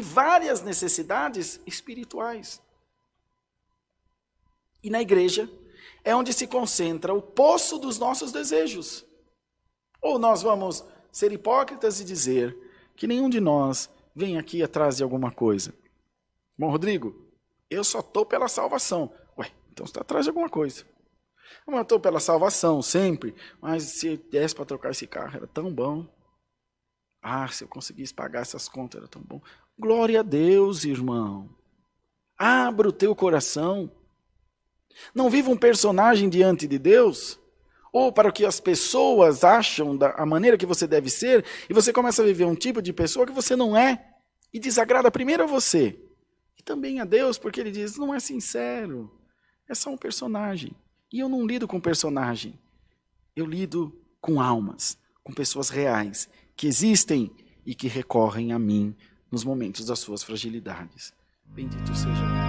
várias necessidades espirituais. E na igreja é onde se concentra o poço dos nossos desejos. Ou nós vamos ser hipócritas e dizer que nenhum de nós vem aqui atrás de alguma coisa. Bom, Rodrigo, eu só estou pela salvação. Ué, então você está atrás de alguma coisa. Eu estou pela salvação sempre, mas se desse para trocar esse carro era tão bom. Ah, se eu conseguisse pagar essas contas era tão bom. Glória a Deus, irmão. Abra o teu coração. Não viva um personagem diante de Deus, ou para o que as pessoas acham da a maneira que você deve ser, e você começa a viver um tipo de pessoa que você não é, e desagrada primeiro a você, e também a Deus, porque ele diz: não é sincero, é só um personagem. E eu não lido com personagem, eu lido com almas, com pessoas reais, que existem e que recorrem a mim nos momentos das suas fragilidades. Bendito seja